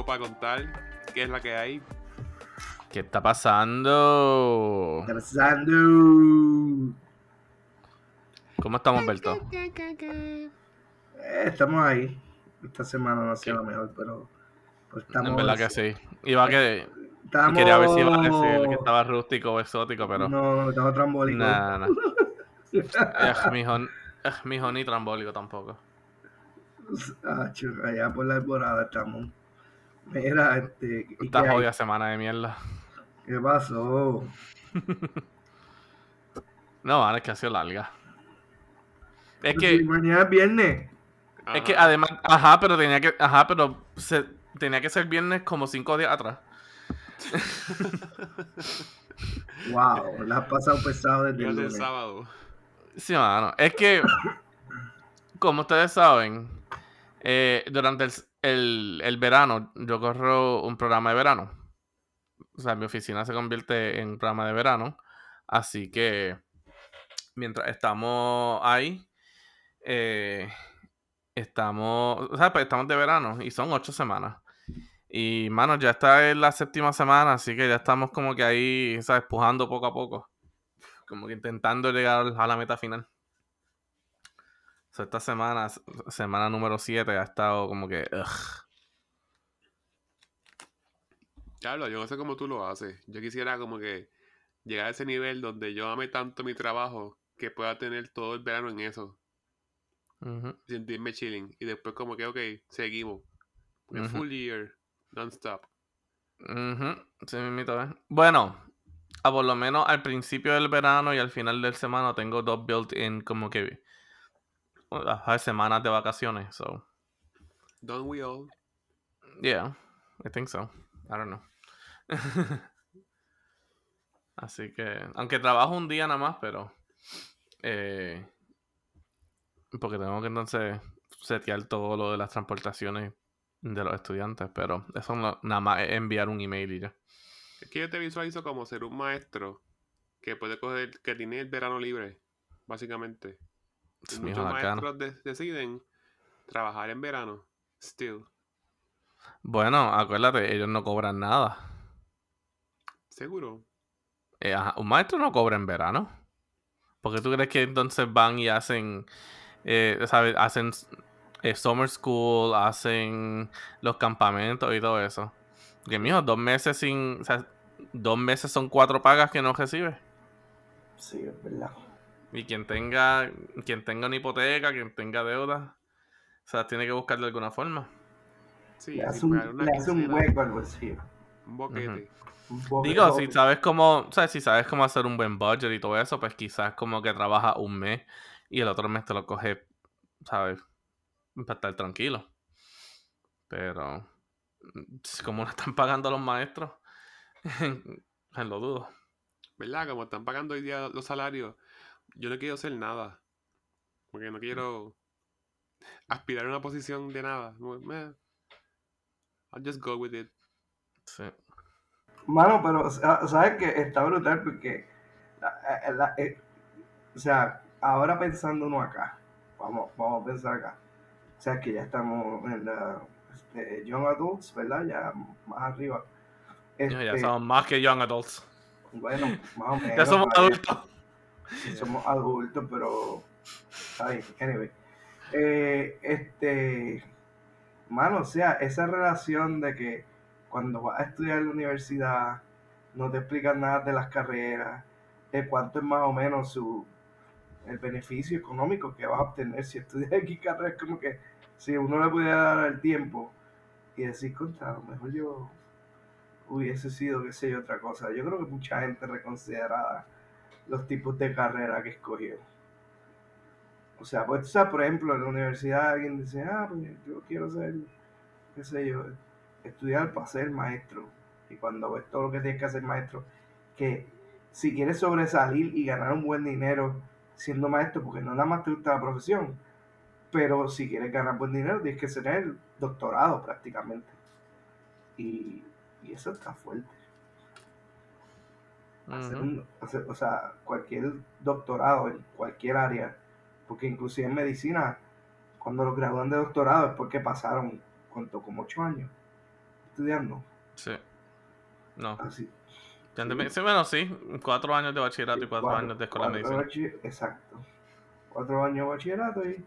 Algo para contar. ¿Qué es la que hay? ¿Qué está pasando? ¿Qué está pasando? ¿Cómo estamos, Berto? Eh, estamos ahí. Esta semana no ha sido la mejor, pero pues, estamos. En verdad que sí. Iba que. Estamos... Quería ver si iba a decir que estaba rústico o exótico, pero. No, estamos trambólicos. Nah, nah. Ej, mijo, ej, mijo, ni trambólico tampoco. Ah, chico, allá por la temporada estamos. Mira, este. ¿y Esta hay? jodida semana de mierda. ¿Qué pasó? No, vale, es que ha sido larga. Es que, si mañana es viernes. es que además, ajá, pero tenía que, ajá, pero se, tenía que ser viernes como cinco días atrás. Wow, la has pasado pesado desde el lunes. sábado. Sí, mano. Es que, como ustedes saben, eh, durante el, el- el verano, yo corro un programa de verano. O sea, mi oficina se convierte en un programa de verano. Así que, mientras estamos ahí, eh, estamos, o sea, pues estamos de verano y son ocho semanas. Y, mano, ya está en la séptima semana, así que ya estamos como que ahí, ¿sabes? Pujando poco a poco. Como que intentando llegar a la meta final. Esta semana, semana número 7, ha estado como que. ugh. Claro, yo no sé cómo tú lo haces. Yo quisiera como que llegar a ese nivel donde yo ame tanto mi trabajo que pueda tener todo el verano en eso. Ujú, Sentirme chilling. Y después como que, ok, seguimos. Ujú. full year, non-stop. ujú, sí mismito, ¿eh? Bueno, a por lo menos al principio del verano y al final del semana tengo dos built-in como que. Ajá, semanas de vacaciones, so. Don't we all? Yeah, I think so. I don't know. Así que, aunque trabajo un día nada más, pero. eh, porque tengo que entonces setear todo lo de las transportaciones de los estudiantes, pero eso no- nada más es enviar un email y ya. Es que yo te visualizo como ser un maestro que puede coger, que tiene el verano libre, básicamente. Muchos maestros de- deciden trabajar en verano. Still. Bueno, acuérdate, ellos no cobran nada. Seguro. Eh, ajá, un maestro no cobra en verano. Porque tú crees que entonces van y hacen, eh, ¿sabes? Hacen eh, summer school, hacen los campamentos y todo eso. Que mijo, dos meses sin, o sea, dos meses son cuatro pagas que no recibe. Sí, es verdad. Y quien tenga, quien tenga una hipoteca, quien tenga deuda, o sea, tiene que buscar de alguna forma. Sí, Le hace un, pagar una le hace un quincena, hueco al bolsillo. Un boquete. Un Digo, si sabes cómo, o sea, si sabes cómo hacer un buen budget y todo eso, pues quizás como que trabaja un mes y el otro mes te lo coge, ¿sabes? Para estar tranquilo. Pero, mm, como no están pagando los maestros, lo dudo. ¿Verdad? Como están pagando hoy día los salarios, yo no quiero hacer nada. Porque no quiero aspirar a una posición de nada. I'll just go with it. Sí. Mano, pero sa- sabes que está brutal porque, la- eh, la- eh, o sea, ahora pensando uno acá, vamos, vamos a pensar acá, o sea, que ya estamos en la este, Young Adults, ¿verdad? Ya más arriba. Ya Este, somos más que young adults. Bueno, más o menos. Ya somos adultos. Sí, somos adultos, pero. Ay, anyway. Eh, este. Mano, o sea, esa relación de que cuando vas a estudiar en la universidad no te explican nada de las carreras, de cuánto es más o menos su el beneficio económico que vas a obtener si estudias aquí carreras, como que si uno le pudiera dar el tiempo y decir, contra, a lo mejor yo hubiese sido, qué sé yo, otra cosa. Yo creo que mucha gente reconsiderada los tipos de carrera que escogió. O sea, pues, por ejemplo, en la universidad alguien dice, ah, pues yo quiero ser, qué sé yo, estudiar para ser maestro. Y cuando ves todo lo que tienes que hacer maestro, que si quieres sobresalir y ganar un buen dinero siendo maestro, porque no nada más te gusta la profesión, pero si quieres ganar buen dinero tienes que tener doctorado prácticamente. Y, y eso está fuerte. Hacer Ujú. un- hacer- o sea, cualquier doctorado en cualquier área, porque inclusive en medicina, cuando los gradúan de doctorado es porque pasaron ¿cuánto? Como ocho años estudiando. Sí. No. Así. Sí, bueno, sí. Cuatro años de bachillerato y cuatro, Cuatro- años de escuela de medicina. Exacto. Cuatro años de bachillerato y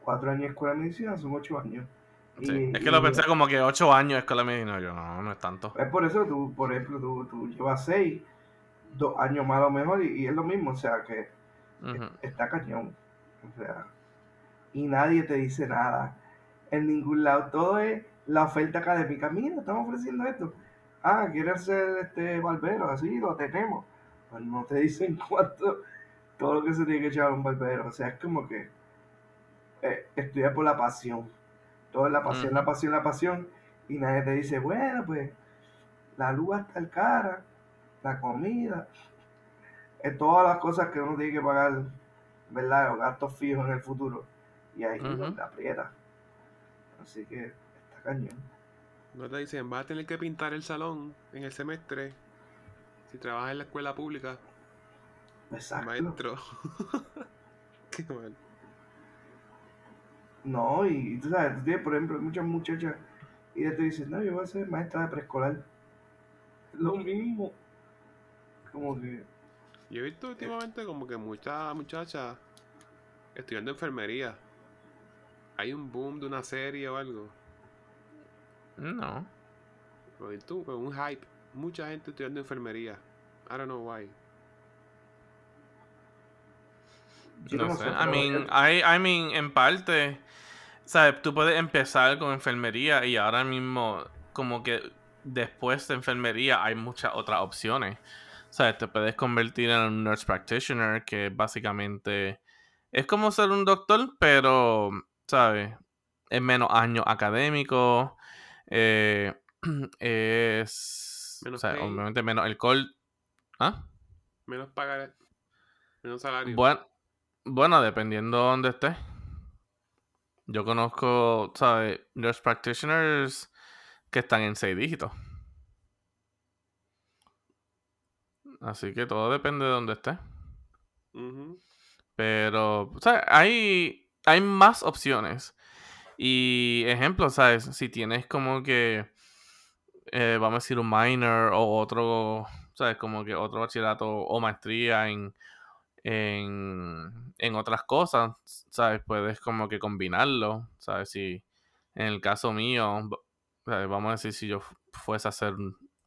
cuatro años de escuela de medicina son ocho años. Sí. Y- Es que lo pensé como que ocho años de escuela de medicina. Yo, no, no es tanto. Es por eso tú, por ejemplo, tú, tú llevas seis, dos años más a lo mejor y, y es lo mismo, o sea que está cañón. O sea, y nadie te dice nada en ningún lado. Todo es la oferta académica. Mira, estamos ofreciendo esto. Ah, quieres ser este barbero, así lo tenemos. Pues no te dicen cuánto, todo lo que se tiene que echar a un barbero. O sea, es como que eh, estudiar por la pasión. Todo es la pasión, la pasión, la pasión. Y nadie te dice, bueno, pues la luz va a estar cara, la comida, es todas las cosas que uno tiene que pagar, ¿verdad? Los gastos fijos en el futuro. Y ahí Ujú. donde aprieta. Así que está cañón. No te dicen, vas a tener que pintar el salón en el semestre. Si trabajas en la escuela pública, Exacto. maestro. Qué mal. No, y, tú sabes, tú tienes, por ejemplo, muchas muchachas y te dicen, no, yo voy a ser maestra de preescolar. Lo mismo. Como que, Yo he visto últimamente como que muchas muchachas estudiando enfermería. Hay un boom de una serie o algo. No. Lo vi tú, con un hype. Mucha gente estudiando enfermería. I don't know why. yo No sé. sé, I mean, I, I mean, en parte, ¿sabes? Tú puedes empezar con enfermería y ahora mismo, como que después de enfermería hay muchas otras opciones. ¿Sabes? Te puedes convertir en un nurse practitioner, que básicamente es como ser un doctor, pero, ¿sabes? Es menos años académicos. eh, es. Menos o sea, pay. obviamente menos alcohol. ¿Ah? Menos pagar, menos salario. Bueno, bueno, dependiendo de dónde estés. Yo conozco, ¿sabes? Nurse practitioners que están en seis dígitos. Así que todo depende de dónde estés. Ujú. Pero, o sea, hay, hay más opciones. Y ejemplo, ¿sabes? Si tienes como que, eh, vamos a decir, un minor o otro, ¿sabes? Como que otro bachillerato o maestría en, en, en otras cosas, ¿sabes? Puedes como que combinarlo, ¿sabes? Si en el caso mío, ¿sabes? vamos a decir, si yo fu- fuese a ser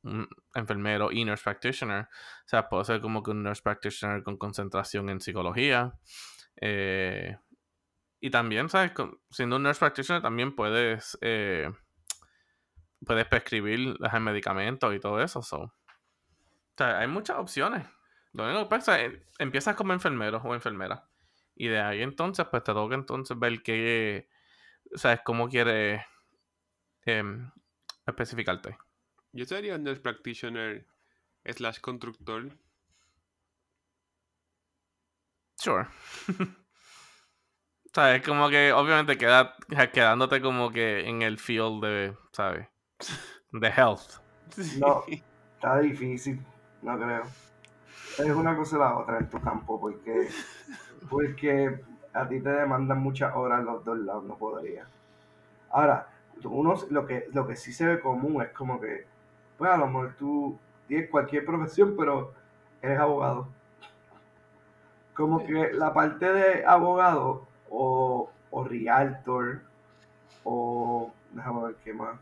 un, enfermero y nurse practitioner, o sea, puedo ser como que un nurse practitioner con concentración en psicología. eh, y también, ¿sabes? Siendo un nurse practitioner también puedes, eh, puedes prescribir los medicamentos y todo eso. so. O sea, hay muchas opciones. Lo único que pasa es, empiezas como enfermero o enfermera. Y de ahí entonces, pues te toca entonces ver qué, ¿sabes? Cómo quieres em, especificarte. Yo sería un nurse practitioner slash constructor. Sure. o sea, es como que obviamente queda, quedándote como que en el field de, ¿sabes? De health. No. está difícil, no creo. Es una cosa o la otra en tu campo, porque, porque a ti te demandan muchas horas los dos lados, no podría. Ahora, uno, lo que, lo que sí se ve común es como que, pues a lo mejor tú tienes cualquier profesión, pero eres abogado. Como que la parte de abogado o, o realtor o déjame ver qué más.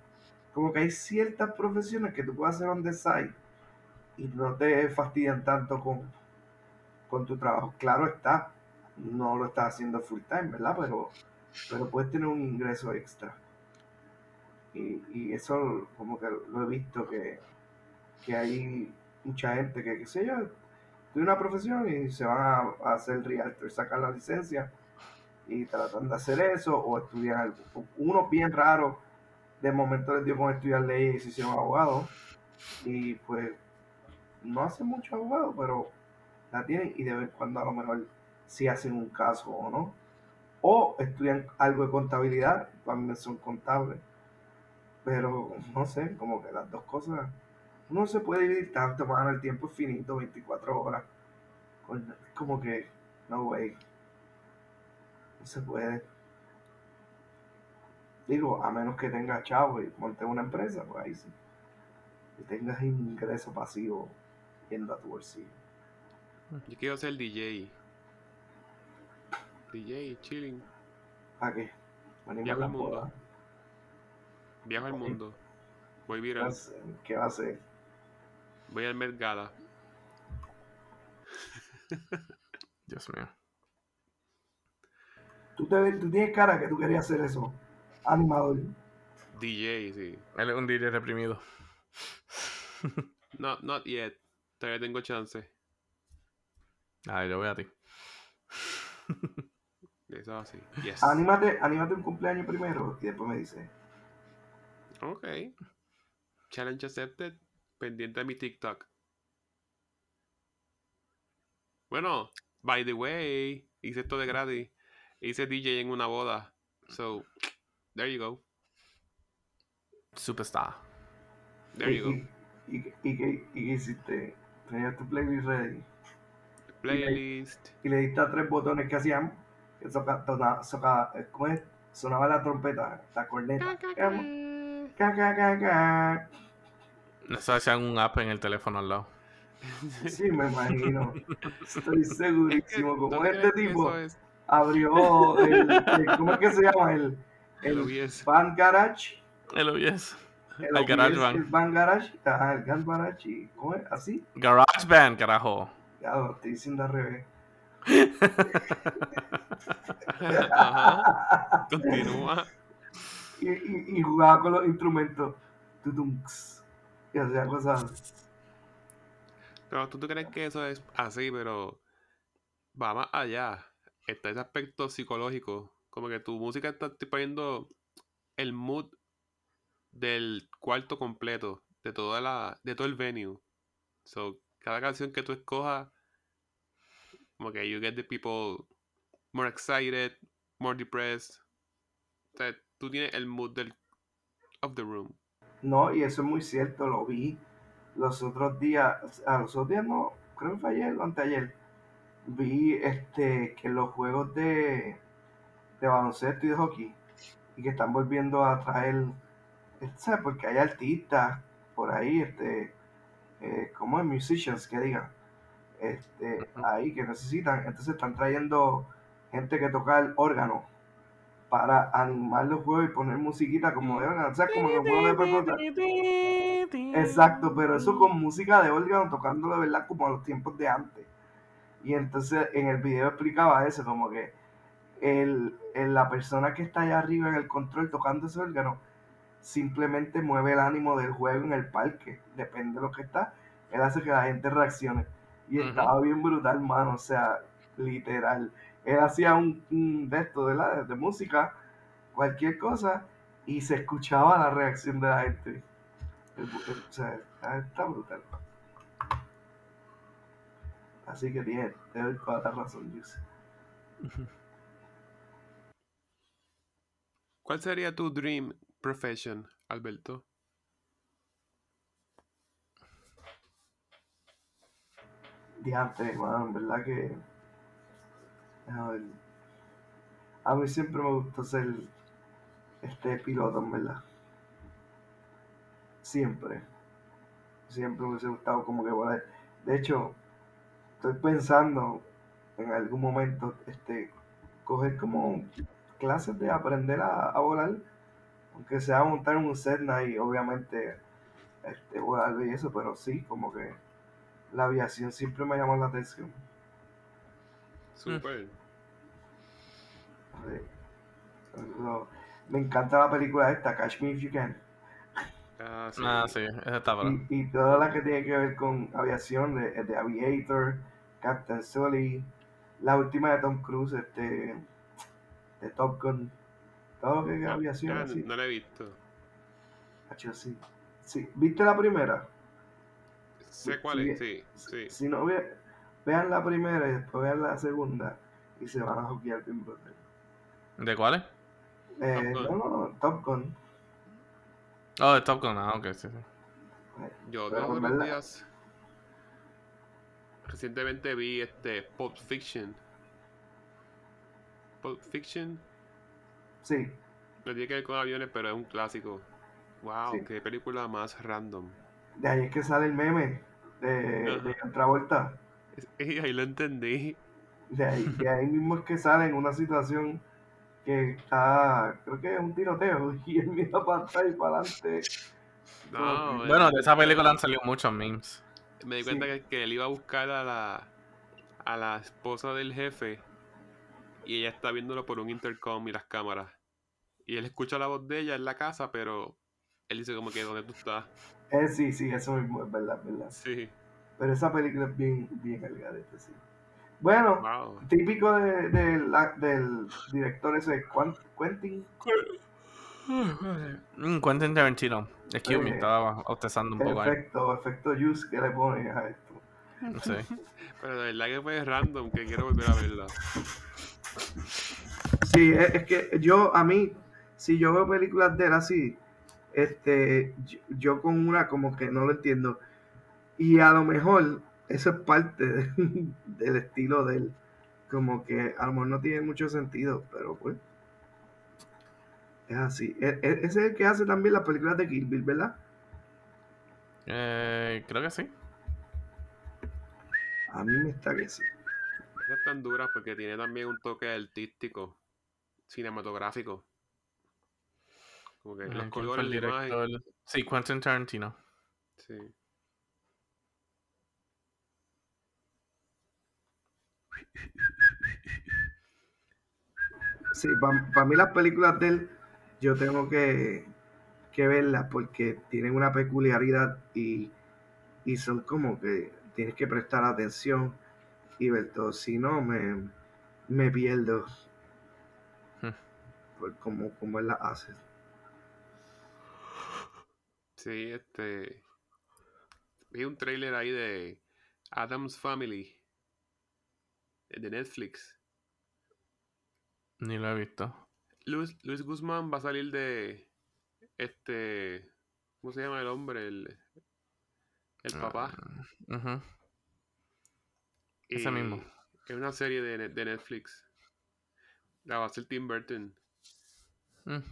Como que hay ciertas profesiones que tú puedes hacer on the side y no te fastidian tanto con, con tu trabajo. Claro está, no lo estás haciendo full time, ¿verdad? Pero, pero puedes tener un ingreso extra. Y, eso como que lo he visto que, que hay mucha gente que, qué sé yo, tiene una profesión y se van a, a hacer realtor, sacan la licencia y tratan de hacer eso o estudian algo. Uno bien raro, de momento les dio con estudiar leyes y se hicieron abogados y pues no hacen mucho abogado, pero la tienen y de vez en cuando a lo mejor sí hacen un caso o no. O estudian algo de contabilidad, también son contables. Pero no sé, como que las dos cosas, uno no se puede dividir tanto, mano, el tiempo es finito, 24 horas. Como que, no way. No se puede. Digo, a menos que tengas chavo y montes una empresa, pues ahí sí. Y tengas ingreso pasivo yendo a tu bolsillo. Yo quiero ser DJ. DJ, chilling. ¿Para qué? Mundo. Viajo al mundo. Voy ¿Qué va a viral. ¿Qué va a hacer? Voy al Met Gala. Dios mío. Tú, te, tú tienes cara que tú querías hacer eso. Animador. DJ, sí. Él es un DJ reprimido. Not, not yet. Todavía tengo chance. Ay, yo voy a ti. Eso así. Yes. Anímate, anímate un cumpleaños primero y después me dices. Ok. Challenge accepted. Pendiente de mi TikTok. Bueno, by the way, hice esto de gratis. Hice DJ en una boda. So, there you go. Superstar. There you go. y, qué- hiciste? Tenías tu playlist ready. Playlist. Y le diste a tres botones que hacían. Que soca, tona- soca- ¿Cómo es? Sonaba la trompeta, la corneta. Ca. Eso hacían un app en el teléfono al lado. Sí, me imagino. Estoy Es que, segurísimo. ¿no Como este tipo es abrió el, el- ¿Cómo es que se llama? El, el? Van Garage. El OBS. El, El OBS, Garage Band. El Van Garage. El Van Garage. y- ¿Cómo es? ¿Así? GarageBand, carajo. Ya lo estoy diciendo al revés. Ajá. Continúa. Y, y, y jugaba con los instrumentos. Y hacía cosas. Pero tú, tú crees que eso es así, pero va más allá. Está ese aspecto psicológico. Como que tu música está poniendo el mood del cuarto completo, de toda la, de todo el venue. So, cada canción que tú escojas, como que you get the people more excited, more depressed. O tú tienes el mood del of the room. No, y eso es muy cierto, lo vi los otros días, a los otros días no, creo que fue ayer o anteayer, vi este que los juegos de, de baloncesto y de hockey, y que están volviendo a traer, este, ¿sabes? Porque hay artistas por ahí, este, eh, como es musicians que digan, este, ahí que necesitan, entonces están trayendo gente que toca el órgano para animar los juegos y poner musiquita como de órgano, o sea, como los juegos de. Exacto, pero eso con música de órgano tocándolo de verdad como a los tiempos de antes. Y entonces en el video explicaba eso, como que el, el- la persona que está allá arriba en el control tocando ese órgano simplemente mueve el ánimo del juego en el parque, depende de lo que está, él hace que la gente reaccione. Y Ujú. estaba bien brutal, mano, o sea, literal. Él hacía un, un de esto, ¿verdad? De música, cualquier cosa, y se escuchaba la reacción de la gente. El- el- o sea, está, brutal. Así que tiene, te doy toda la razón, Juice. ¿Cuál sería tu dream profession, Alberto? Diante, mano, en verdad que. A mí siempre me gustó ser este piloto, en verdad. Siempre. Siempre me hubiese gustado como que volar. De hecho, estoy pensando en algún momento este coger como clases de aprender a, volar. Aunque sea montar un Cessna y obviamente este, volar y eso, pero sí, como que la aviación siempre me llamó la atención. Super. Sí. Lo- me encanta la película esta, Catch Me If You Can. Ah, sí. Ah, sí, esa está. Y, y toda la que tiene que ver con aviación, de, de Aviator, Captain Sully, la última de Tom Cruise, este, de Top Gun, todo lo que es No, aviación ya así. no la he visto. Hacho, sí. Sí, ¿Viste la primera? Sé cuál es, sí, sí. Si no, ve- vean la primera y después vean la segunda y se van a juquear bien brutal. ¿De cuáles? Eh, Top no, no, no, Top Gun. Oh, de Top Gun, ah, ok, sí, sí. Yo Pero, en los verdad- días recientemente vi este Pulp Fiction. Pulp Fiction. Sí, No tiene que ver con aviones, pero es un clásico. Wow, Sí. qué película más random. De ahí es que sale el meme de, Ajá. de John Travolta. Y ahí lo entendí. De ahí, de ahí mismo es que sale en una situación que está, creo que es un tiroteo, y él mira para atrás y para adelante. No, Bueno, de esa película han salido muchos memes. me di sí. cuenta que, que él iba a buscar a la, a la esposa del jefe y ella está viéndolo por un intercom y las cámaras. Y él escucha la voz de ella en la casa, pero él dice como que ¿dónde tú estás? Eh, sí, sí, eso mismo es verdad, es verdad. Sí, Pero esa película es bien, bien garete, sí. Bueno, wow. típico de, de la- del director ese, Quentin. Mm, Quentin Tarantino. Excuse me, Eh, estaba bostezando un poco ahí. Efecto, efecto juice que le pone a esto. Sí. Pero de verdad que fue random, que quiero volver a verla. Sí, es, es que yo, a mí, si yo veo películas de él así, este, yo, yo con una como que no lo entiendo. Y a lo mejor eso es parte de- del estilo de él. Como que a lo mejor no tiene mucho sentido, pero pues. Es así. E- e- Ese es el que hace también las películas de Kill Bill, ¿verdad? Eh, creo que sí. A mí me está que sí. Esas tan duras porque tiene también un toque artístico, cinematográfico. Como que Eh, los ¿quién fue colores, la imagen. Sí, Quentin Tarantino. Sí. Sí, para mí las películas de él, yo tengo que, que verlas porque tienen una peculiaridad y, y son como que tienes que prestar atención y ver todo. Si no, me, me pierdo Hmm. por cómo, cómo él las hace. Sí, este. Vi un trailer ahí de Adam's Family de Netflix. Ni lo he visto. Luis, Luis Guzmán va a salir de este. ¿Cómo se llama el hombre? El, el papá. Ah, ujú. ese mismo. Es una serie de, de Netflix. La va a hacer Tim Burton. Mm,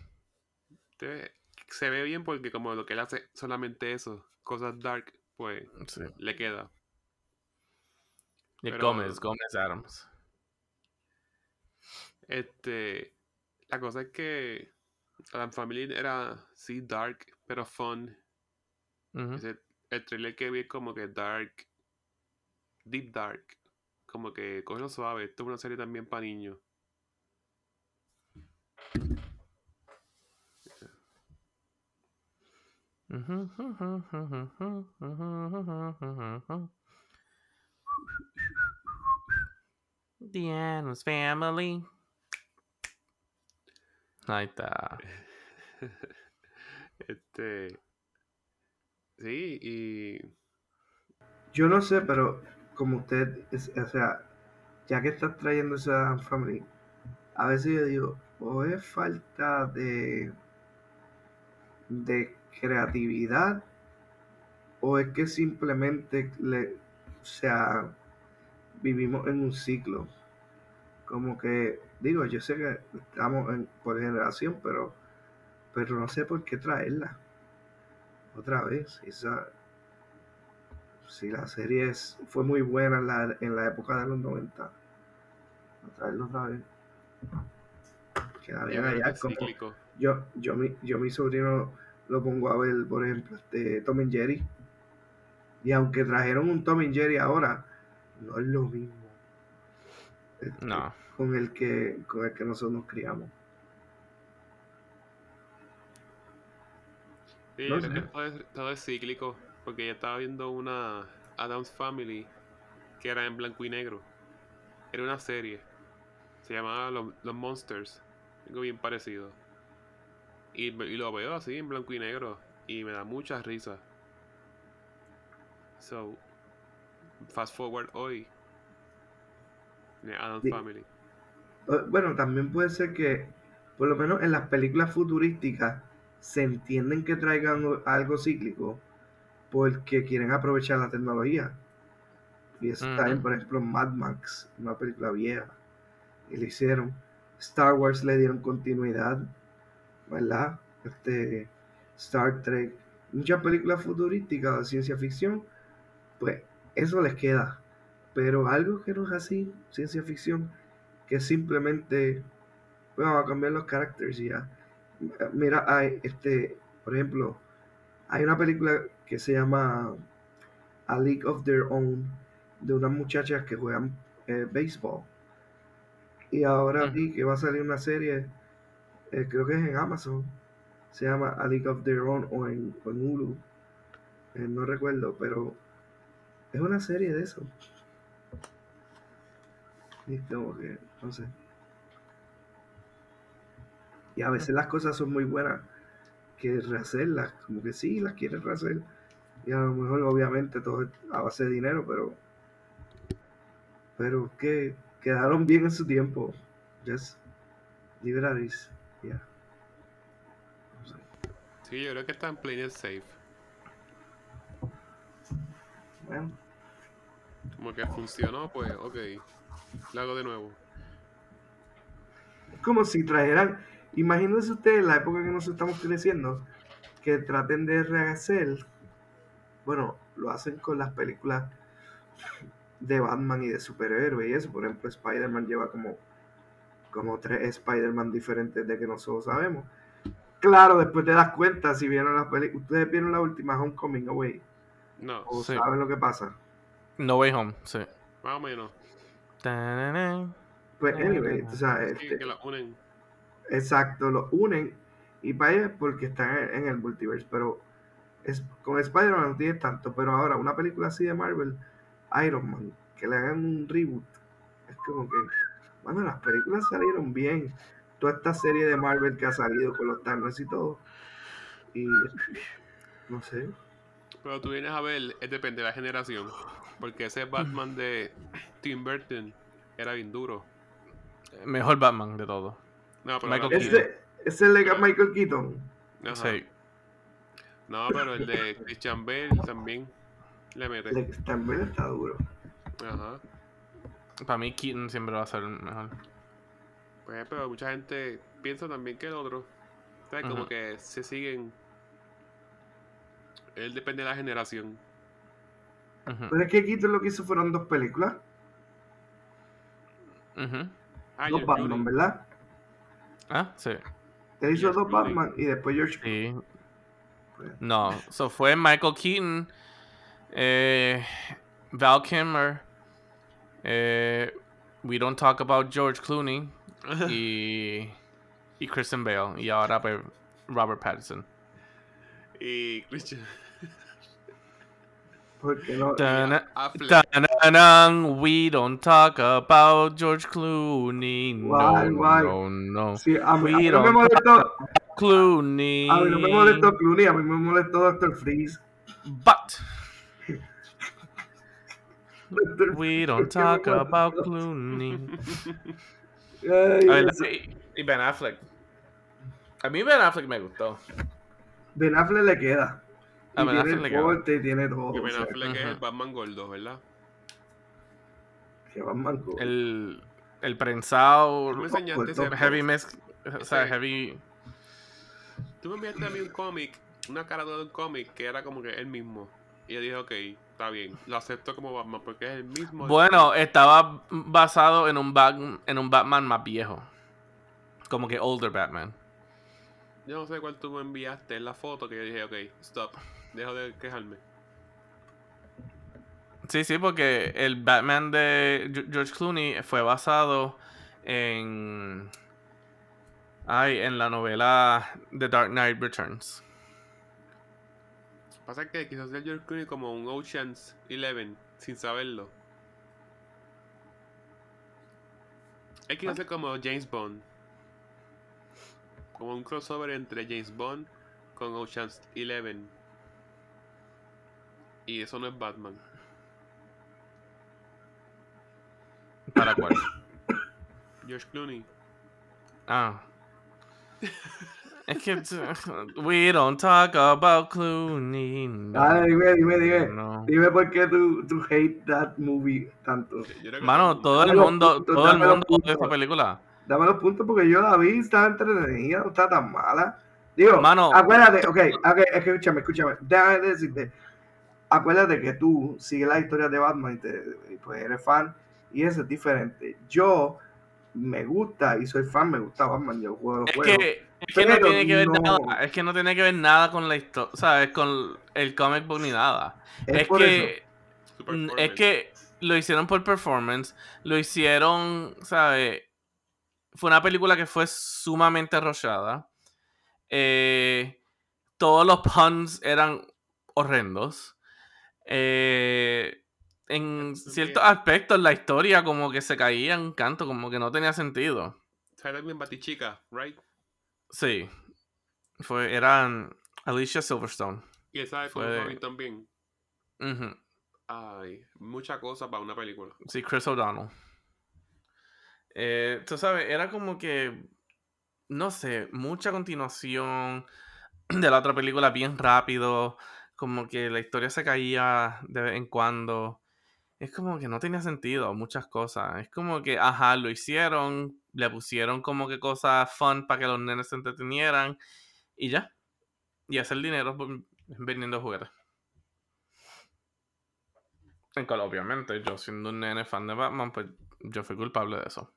se ve bien porque como lo que él hace solamente eso, cosas dark, pues sí. le queda. Pero- Gómez, Gómez Adams. Este, la cosa es que Adam Family era sí dark, pero fun. Ujú. Ese- el trailer que vi es como que dark, deep dark, como que cógelo suave. Esto es una serie también para niños. The Addams Family. Ahí está. Este, sí, y Yo no sé, pero como usted, es- o sea, ya que estás trayendo esa family, a veces yo digo, o es falta de, de creatividad, o es que simplemente le, o sea, vivimos en un ciclo. Como que, digo, yo sé que estamos en- por generación, pero, pero no sé por qué traerla otra vez. Esa, si la serie es- fue muy buena en la, en la época de los 90, a traerlo otra vez. Queda bien allá, como- yo, yo, mi, yo mi sobrino lo pongo a ver, por ejemplo, este Tom and Jerry. Y aunque trajeron un Tom and Jerry ahora, no es lo mismo. Este, No. Con el que, con el que nosotros nos criamos. Sí, No yo creo sé. que todo es, todo es cíclico, porque yo estaba viendo una Adams Family que era en blanco y negro. Era una serie. Se llamaba Los, Los Monsters. Algo bien parecido. Y, me- y lo veo así en blanco y negro. Y me da mucha risa. So, fast forward hoy. Sí. Family. Bueno, también puede ser que, por lo menos en las películas futurísticas, se entienden que traigan algo cíclico porque quieren aprovechar la tecnología. Y eso está bien, por ejemplo, Mad Max, una película vieja, y le hicieron. Star Wars le dieron continuidad ¿verdad? Este, Star Trek, muchas películas futurísticas de ciencia ficción, pues eso les queda. Pero algo que no es así, ciencia ficción, que simplemente pues, vamos a cambiar los caracteres y ya. Mira, hay este, por ejemplo, hay una película que se llama A League of Their Own de unas muchachas que juegan eh, béisbol. Y ahora vi que va a salir una serie, eh, creo que es en Amazon, se llama A League of Their Own o en, o en Hulu, eh, no recuerdo, pero es una serie de eso. Y como que, no sé. Y a veces las cosas son muy buenas que rehacerlas, como que sí, las quieres rehacer. Y a lo mejor, obviamente, todo es a base de dinero, pero. Pero que quedaron bien en su tiempo. Just leave it at is. Yeah. No sé. Sí, yo creo que está en plain it safe. Bueno, Como que funcionó, pues, ok. Lo hago de nuevo. es como si trajeran. Imagínense ustedes la época que nosotros estamos creciendo, que traten de rehacer. Bueno, lo hacen con las películas de Batman y de superhéroes y eso. Por ejemplo, Spider-Man lleva como, como tres Spider-Man diferentes de que nosotros sabemos. Claro, después te das cuenta si vieron las películas. Ustedes vieron la última Homecoming Away. No, O Sí. saben lo que pasa. No Way Home, sí. más o menos. Tanana. Pues, anyway, tú sabes, este, que la unen. exacto, los unen y para ellos porque están en, en el multiverse. Pero es, con Spider-Man no tiene tanto. Pero ahora, una película así de Marvel, Iron Man, que le hagan un reboot, es como que, bueno, las películas salieron bien. Toda esta serie de Marvel que ha salido con los Thanos y todo. Y no sé. Pero tú vienes a ver, es depende de la generación. Porque ese Batman de Tim Burton era bien duro. Mejor Batman de todo. No, pero Michael Ese, ese es el de Michael Keaton. Ajá. Sí. No, pero el de Christian Bale también le mete. El de también está duro. Ajá. Para mí Keaton siempre va a ser el mejor. Pues, pero mucha gente piensa también que el otro. ¿Sabes? Como Ujú. que se siguen. Él depende de la generación. Pero es que Keaton lo que hizo fueron dos películas. Ujú. Ah, dos Batman, Clooney. ¿verdad? Ah, sí. Él hizo George dos. Batman y después George Sí. Pues, No, so fue Michael Keaton, eh, Val Kilmer, eh, We Don't Talk About George Clooney y, y Kristen Bale. Y ahora pues Robert Pattinson. y Christian. Porque no. Dana- Affleck. We don't talk about George Clooney. No, Why, no, no. Sí, a mí, a mí no me molestó. Clooney. A mí no me molestó Clooney, a mí me molestó Doctor Freeze. But we don't talk ¿qué me about? Clooney. Ay, A ver, eso. y, y Ben Affleck. A mí Ben Affleck me gustó. Ben Affleck le queda. Y A Ben tiene Affleck el le queda. y tiene todo. O Ben sea, Affleck es el. Batman gordo, ¿verdad? Que Batman El, el prensado. Tú me enseñaste ese corto. Heavy mess. O sea, heavy. Tú me enviaste a mí un cómic, una cara de un cómic que era como que el mismo. Y yo dije, ok, está bien, lo acepto como Batman porque es el mismo. Bueno, estaba basado en un, Bat- en un Batman más viejo. Como que older Batman. Yo no sé cuál tú me enviaste en la foto que yo dije, ok, stop, dejo de quejarme. Sí, sí, porque el Batman de Ge- George Clooney fue basado en. Ay, en la novela The Dark Knight Returns. Pasa que quizás el George Clooney como un Ocean's Eleven, sin saberlo. Que hacer como James Bond. Como un crossover entre James Bond con Ocean's Eleven. Y eso no es Batman. ¿Para cuál? George Clooney. Ah. Es que. We don't talk about Clooney. no, Dale, dime, dime, dime. no. Dime por qué tú, tú hate that movie tanto. Mano, todo el mundo, puntos, todo el mundo de esa puntos. película. Dame los puntos porque yo la vi, está entretenida, no está tan mala. Digo, Mano. acuérdate, ok, ok, escúchame, escúchame, déjame decirte, acuérdate que tú sigues la historia de Batman y, te, y pues eres fan y eso es diferente. Yo me gusta y soy fan, me gusta Batman, yo juego los Es juegos. que, es que no tiene que ver no. nada. Es que no tiene que ver nada con la historia, ¿sabes? Con el comic book ni nada. Es Es, por que, es que lo hicieron por performance, lo hicieron, ¿sabes? Fue una película que fue sumamente arrollada. Eh, todos los puns eran horrendos. Eh, en ciertos aspectos la historia como que se caía en canto, como que no tenía sentido. ¿Sabes también Batichica, right? Sí. Fue, eran Alicia Silverstone. Y esa de Fue también. Ujú. Ay, mucha cosa para una película. Sí, Chris O'Donnell. Eh, tú sabes, era como que, no sé, mucha continuación de la otra película bien rápido, como que la historia se caía de vez en cuando. Es como que no tenía sentido muchas cosas. Es como que, ajá, lo hicieron, le pusieron como que cosas fun para que los nenes se entretenieran y ya. Y hacer dinero vendiendo juguetes. En cual, obviamente, yo siendo un nene fan de Batman, pues yo fui culpable de eso.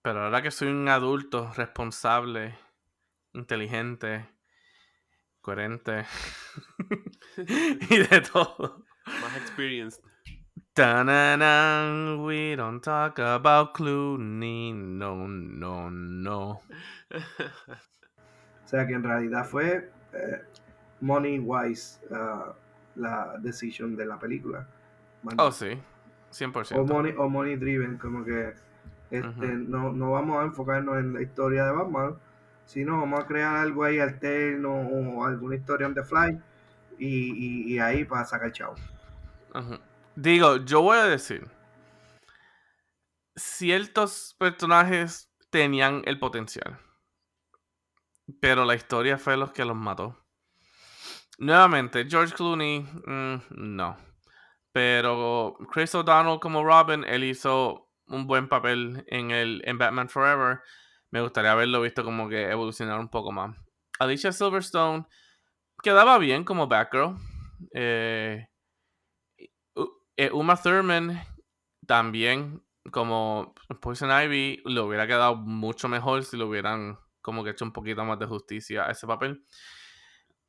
Pero ahora que soy un adulto responsable, inteligente, coherente y de todo. Más experienced. Ta-na-na, we don't talk about Clooney, no, no, no. O sea que en realidad fue eh, money wise ah, la decisión de la película. Oh, sí, o 100%. money, o money driven, como que este, no, no vamos a enfocarnos en la historia de Batman, sino vamos a crear algo ahí alterno o alguna historia on the fly y, y, y ahí para sacar chavo. Ujú. Digo, yo voy a decir, ciertos personajes tenían el potencial, pero la historia fue los que los mató. Nuevamente, George Clooney, mm, no. Pero Chris O'Donnell como Robin, él hizo un buen papel en, el, en Batman Forever. Me gustaría haberlo visto como que evolucionar un poco más. Alicia Silverstone quedaba bien como Batgirl. Eh, eh, Uma Thurman también como Poison Ivy le hubiera quedado mucho mejor si le hubieran como que hecho un poquito más de justicia a ese papel.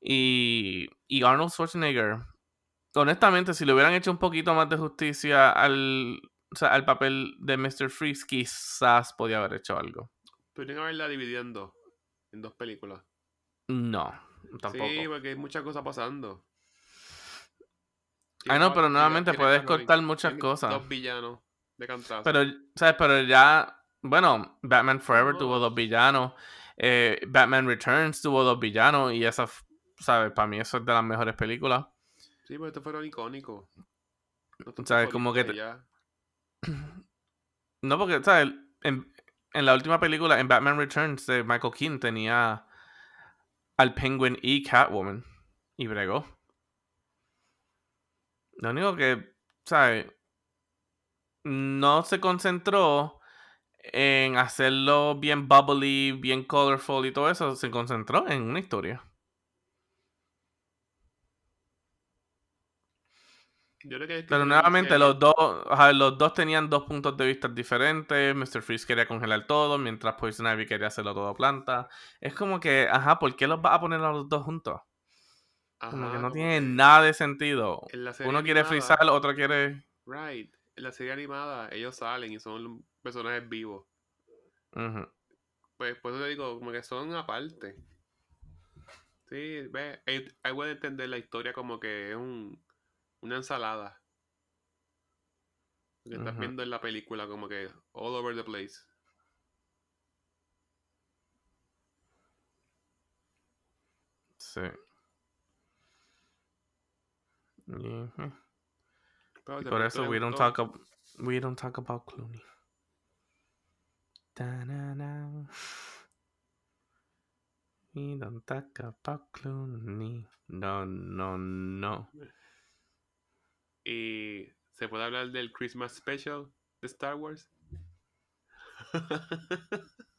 Y, y Arnold Schwarzenegger, honestamente, si le hubieran hecho un poquito más de justicia al, o sea, al papel de Mr. Freeze, quizás podía haber hecho algo. Podrían haberla dividiendo en dos películas. No, tampoco. Sí, porque hay muchas cosas pasando. Ay, no, pero nuevamente puedes cortar muchas cosas. Dos villanos de cantazo. Pero, ¿sabes? Pero ya, bueno, Batman Forever tuvo dos villanos. eh, Batman Returns tuvo dos villanos. Y esa, ¿sabes? Para mí eso es de las mejores películas. Sí, pero estos fueron icónicos. No ¿Sabes? Como que te-. No, porque, ¿sabes? En, en la última película, en Batman Returns, de Michael Keaton tenía al Penguin y Catwoman. Y bregó. Lo único que, ¿sabes? No se concentró en hacerlo bien bubbly, bien colorful y todo eso. Se concentró en una historia. Yo creo que Pero nuevamente los dos, ajá, los dos tenían dos puntos de vista diferentes. Mr. Freeze quería congelar todo, mientras Poison Ivy quería hacerlo todo planta. Es como que, ajá, ¿por qué los vas a poner a los dos juntos? Como que no como tiene que nada de sentido. Uno quiere animada- frizar, otro quiere. Right. En la serie animada, ellos salen y son personajes vivos. Ujú. Pues por eso te digo, como que son aparte. Sí, ve, ahí puedes entender la historia como que es un, una ensalada. Que estás viendo en la película como que all over the place. Sí. Ujú. Pero Y de por eso we don't talk ab- we don't talk about Clooney. Ta-na-na. We don't talk about Clooney. No, no, no. Y se puede hablar del Christmas Special de Star Wars.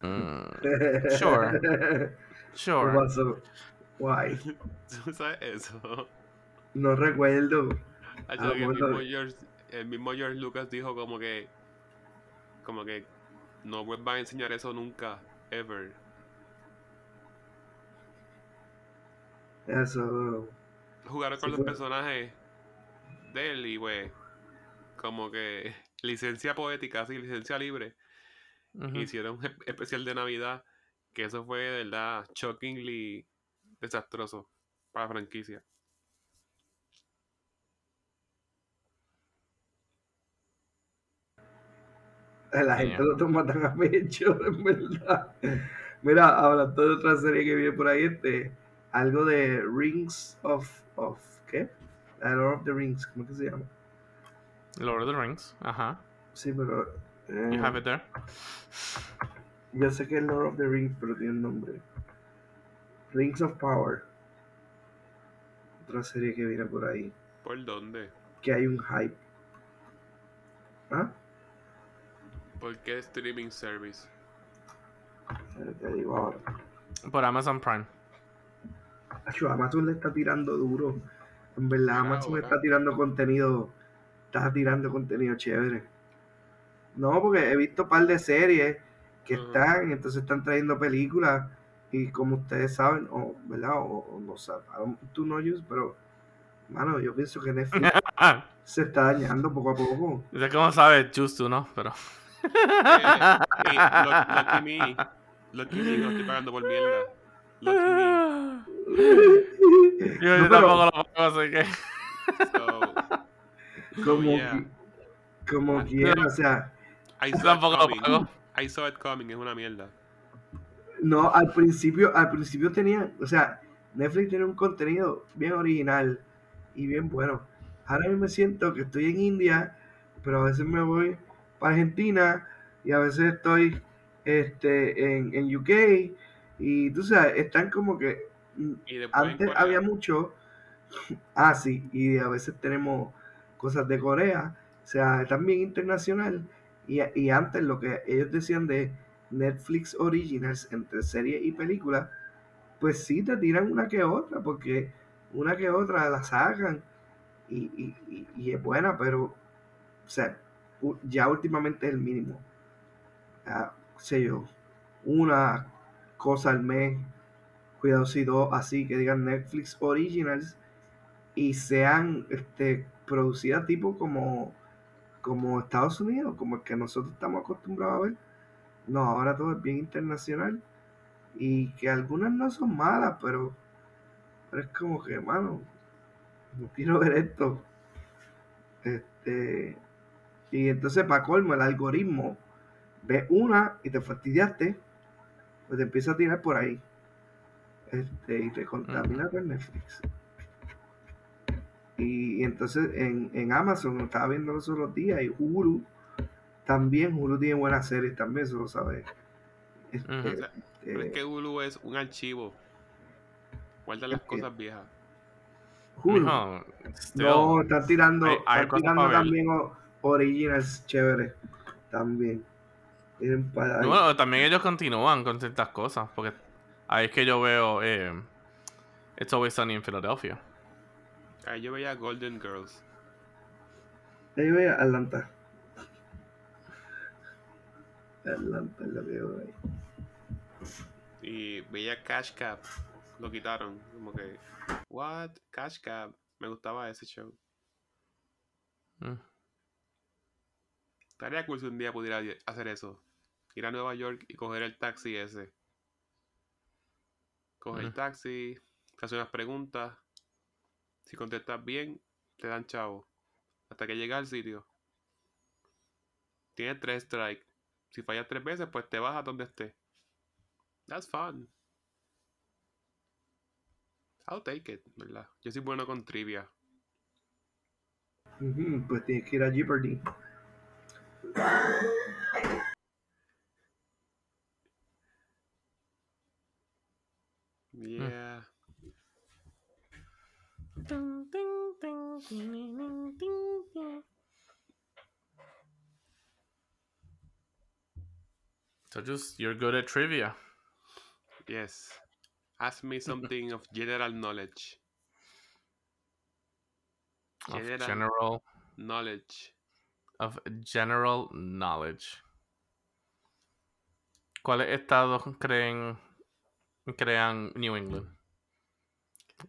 Mm, Sure. Sure. Why? Guay. ¿Tú sabes eso? No recuerdo. Ah, que el, mismo George, el mismo George Lucas dijo como que como que no vuelvan a enseñar eso nunca, ever. Eso. Jugaron Sí, con los fue- personajes de él y pues como que licencia poética, así, licencia libre. Hicieron un espe- especial de Navidad que eso fue de verdad shockingly desastroso para la franquicia. La gente lo toma tan a pecho, en verdad. Mira, hablando de otra serie que viene por ahí, este, algo de Rings of, of ¿qué? The Lord of the Rings, ¿cómo que se llama? Lord of the Rings. Ajá. Sí, pero eh, You have it there. yo sé que es Lord of the Rings, pero tiene un nombre. Rings of Power. Otra serie que viene por ahí, ¿Por dónde? que hay un hype. ¿Ah? ¿Por qué streaming service? Te digo ahora. Por Amazon Prime. Acho, Amazon le está tirando duro. En verdad, Mira Amazon ahora. está tirando contenido. Está tirando contenido chévere. No, porque he visto un par de series que Ujú. están, entonces están trayendo películas. Y como ustedes saben, o, ¿verdad? O, o no saben, tú no use, pero, mano, yo pienso que Netflix se está dañando poco a poco. Dice cómo sabe Chustu, ¿no? Pero. Lucky Me. Lucky Me no estoy pagando por mierda. Lucky Me. Yo, yo tampoco lo pago, así que. So, Como, yeah. qui- como quiera, o sea, I saw tampoco lo pago. I saw it coming, es una mierda. No, al principio, al principio tenía, o sea, Netflix tiene un contenido bien original y bien bueno. Ahora yo me siento que estoy en India, pero a veces me voy para Argentina y a veces estoy este, en, en UK y tú sabes, están como que mm, antes había mucho, ah sí, y a veces tenemos cosas de Corea, o sea, también internacional y, y antes lo que ellos decían de Netflix Originals entre serie y película, pues sí te tiran una que otra, porque una que otra la sacan y, y- y- es buena, pero, o sea, ya últimamente es el mínimo. Sé yo, una cosa al mes, cuidado si dos así que digan Netflix Originals y sean este, producidas tipo como, como Estados Unidos, como el que nosotros estamos acostumbrados a ver. No, ahora todo es bien internacional. Y que algunas no son malas, pero, pero es como que, mano, no quiero ver esto. Este, y entonces, para colmo, el algoritmo ve una y te fastidiaste, pues te empieza a tirar por ahí. Este, y te contamina con Netflix. Y, y entonces en, en Amazon, lo estaba viendo los otros días, y Hulu también, Hulu tiene buenas series también, eso lo sabes. Este, Pero es que Hulu es un archivo. Guarda las cosas viejas. Hulu. Still. No, están tirando, Hay- hay están tirando también o- originals chéveres. También. Tienen para Bueno, también ellos continúan con ciertas cosas, porque ahí es que yo veo eh, It's Always Sunny in Philadelphia. Ahí yo veía Golden Girls. Ahí ve Atlanta. Atlanta es lo que veo ahí. Y veía Cash Cab. Lo quitaron. Como que. What? Cash Cab. Me gustaba ese show. Mm. Estaría cool si un día pudiera hacer eso. Ir a Nueva York y coger el taxi ese. Coger el taxi, te hace unas preguntas. Si contestas bien, te dan chavo. Hasta que llega al sitio. Tienes tres strikes. Si fallas tres veces, pues te vas a donde estés. That's fun. I'll take it, ¿verdad? Yo soy bueno con trivia. Pues tienes que ir a Jeopardy. Yeah. Ding, ding, ding, ding, ding, ding. So just you're good at trivia. Yes. Ask me something of general knowledge. Of General general knowledge. Of general knowledge. ¿Cuáles estados creen crean New England?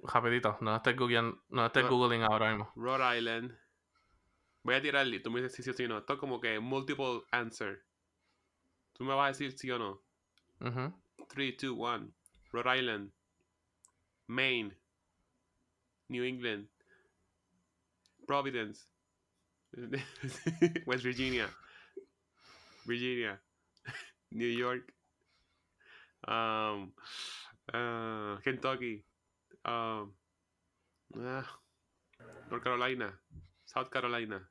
Rapidito, no estés googleando, no estés googling ahora mismo. Rhode Island. Voy a tirarle y tú me dices si sí o si no. Esto es como que multiple answer. Tú me vas a decir sí o no. Ujú. 3, 2, 1. Rhode Island. Maine. New England. Providence. West Virginia. Virginia. New York. Um, uh, Kentucky. Um, ah, North Carolina. South Carolina.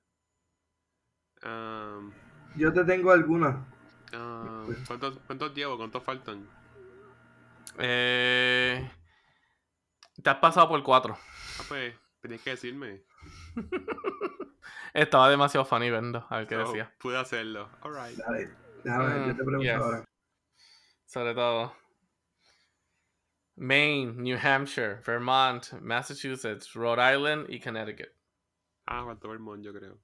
Um, Yo te tengo alguna. um, ¿cuántos, ¿Cuántos llevo? ¿Cuántos faltan? Eh, te has pasado por cuatro. Ah, pues, tenías que decirme. Estaba demasiado funny vendo, a ver qué So, decía. Pude hacerlo. Alright. Dale, déjame ver, yo te Mm, pregunto yes. ahora. Sobre todo. Maine, New Hampshire, Vermont, Massachusetts, Rhode Island y Connecticut. Ah, faltó Vermont, yo creo.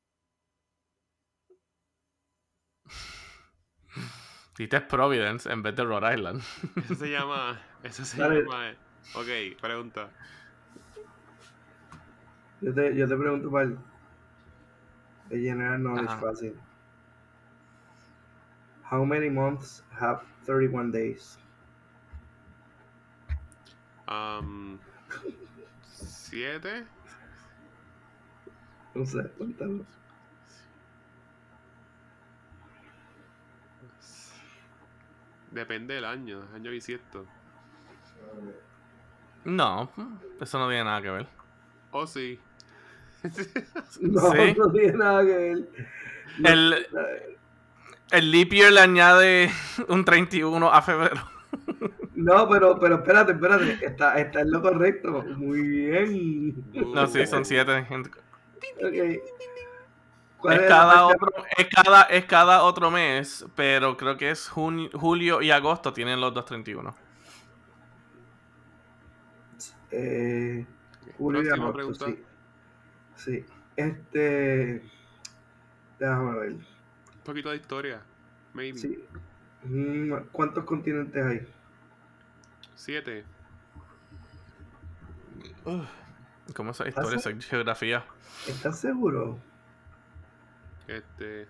Diste Providence en vez de Rhode Island. Eso se llama. Eso se Dale. llama. Ok, pregunta. Yo te, yo te pregunto para el general knowledge Ajá. fácil. How many months have 31 days? Um, ¿Siete? No sé, cuéntalo. Depende del año, año bisiesto. No, eso no tiene nada que ver. Oh, sí. No, ¿Sí? no tiene nada que ver. No, El, el leap year le añade un 31 a febrero. no, pero, pero espérate, espérate. Está, está en lo correcto. Muy bien. No, sí, son 7. Ok. ¿Cuál Es cada, otro, es, cada, es cada otro mes, pero creo que es junio, julio y agosto tienen los 231. Eh, julio y agosto, sí. Sí. Este. Déjame ver. Un poquito de historia. Maybe. Sí. Mm, ¿Cuántos continentes hay? Siete. ¿Cómo esa historia, esa geografía? ¿Estás seguro? Este.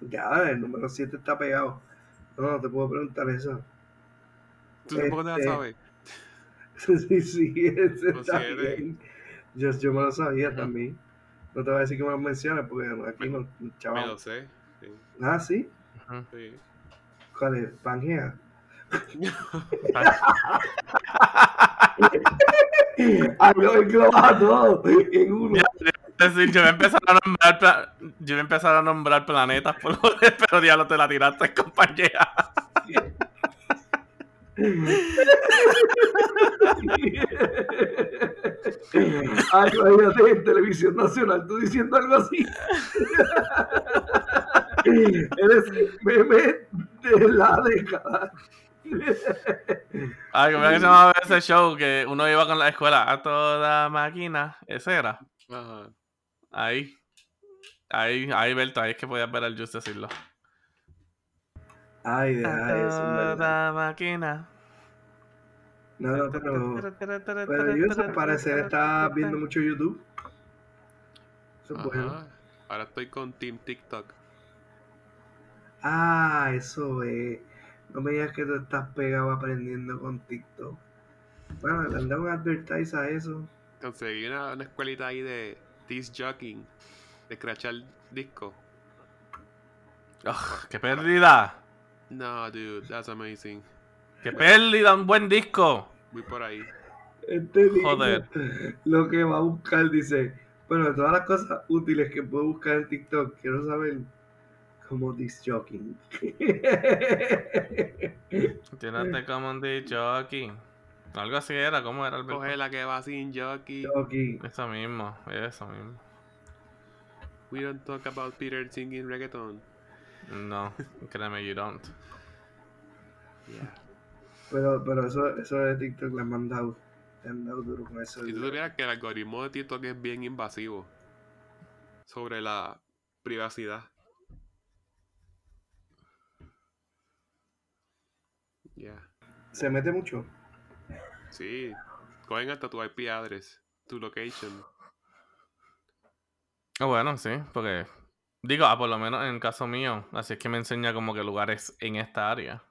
Ya, el número 7 está pegado. No, no te puedo preguntar eso. ¿Tú tampoco te la Este, sabes? sí, sí, ese está bien. Yo, yo me lo sabía también. No te voy a decir que me lo menciones porque aquí no, Me chaval. lo sé. Sí. Ah, sí. Ujú. sí. ¿Cuál es? Pangea. Lo engloba todo en uno. Es decir, yo voy a empezar a nombrar, yo voy a empezar a nombrar planetas, por lo de- pero ya lo te la tiraste, compañera. Ay, imagínate en televisión nacional tú diciendo algo así. Eres meme de la década. Ay, ¿cómo era que se llamaba ese show que uno iba con la escuela a toda máquina? Ese era. Ajá. Ahí. Ahí, ahí, Berto, ahí es que podías ver al Just decirlo. Ay, deja A eso, en verdad. toda máquina. No, no, pero, pero yo al parecer está viendo mucho YouTube. Eso es bueno. Ahora estoy con Team TikTok. Ah, eso es. No me digas que tú estás pegado aprendiendo con TikTok. Bueno, le han dado un advertise a eso. Conseguí una, una escuelita ahí de disc jockeying. De scratchar disco. Ugh, ¡Qué pérdida! No, dude, that's amazing. ¡Qué pérdida! ¡Un buen disco! Voy por ahí. Este Joder. Lo que va a buscar dice, bueno, de todas las cosas útiles que puedo buscar en TikTok, quiero saber cómo disc jockeying. Tírate como un. Algo así era, ¿cómo era, Alberto? Coge la que va sin jockey. Jockey. Eso mismo, eso mismo. We don't talk about Peter singing reggaeton. No, créeme, you don't. Yeah. Pero, pero eso, eso de TikTok le han mandado, le han dado duro con eso. Si tú supieras que el algoritmo de TikTok es bien invasivo sobre la privacidad. Yeah. Se mete mucho. Sí. Cogen hasta tu IP address, tu location. Ah, Bueno, sí, porque digo, ah, por lo menos en el caso mío, así es que me enseña como que lugares en esta área.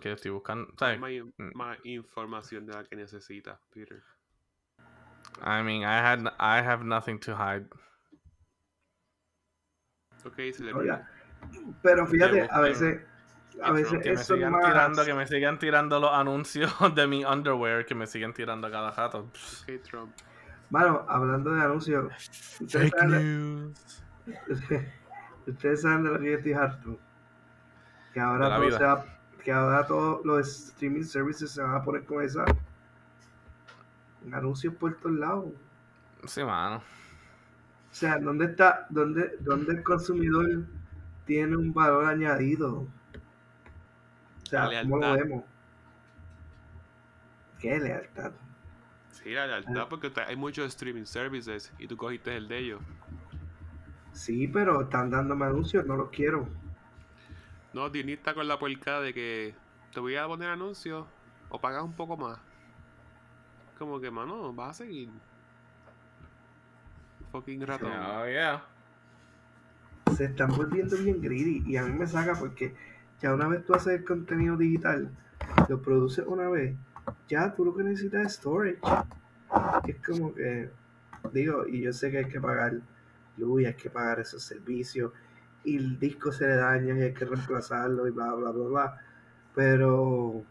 Que yo estoy buscando, ¿sabes? Más, Mm. más información de la que necesitas, Peter. I mean, I had I have nothing to hide. Ok, se le Oiga, Pero fíjate, a veces, a veces Que me eso es sigan más... tirando, que me sigan tirando los anuncios de mi underwear, que me siguen tirando a cada rato. Ok, Trump. Mano, hablando de anuncios, ¿ustedes saben, ustedes saben de lo que yo estoy harto. Que ahora, todo vida. se va- que ahora todos los streaming services se van a poner con esa anuncios por todos lados. Sí, mano. O sea, ¿dónde está, dónde, dónde el consumidor tiene un valor añadido? O sea, ¿cómo lo vemos? ¿Qué lealtad? Sí, la lealtad, porque hay muchos streaming services y tú cogiste el de ellos. Sí, pero están dándome anuncios, no los quiero. No, Disney está con la puerca de que te voy a poner anuncios o pagas un poco más. Como que, mano, vas a seguir. Fucking ratón. Oh, yeah. Se están volviendo bien greedy y a mí me saca porque ya una vez tú haces el contenido digital, lo produces una vez, ya tú lo que necesitas es storage. Es como que, digo, y yo sé que hay que pagar luz hay que pagar esos servicios y el disco se le daña y hay que reemplazarlo y bla, bla, bla, bla. Pero,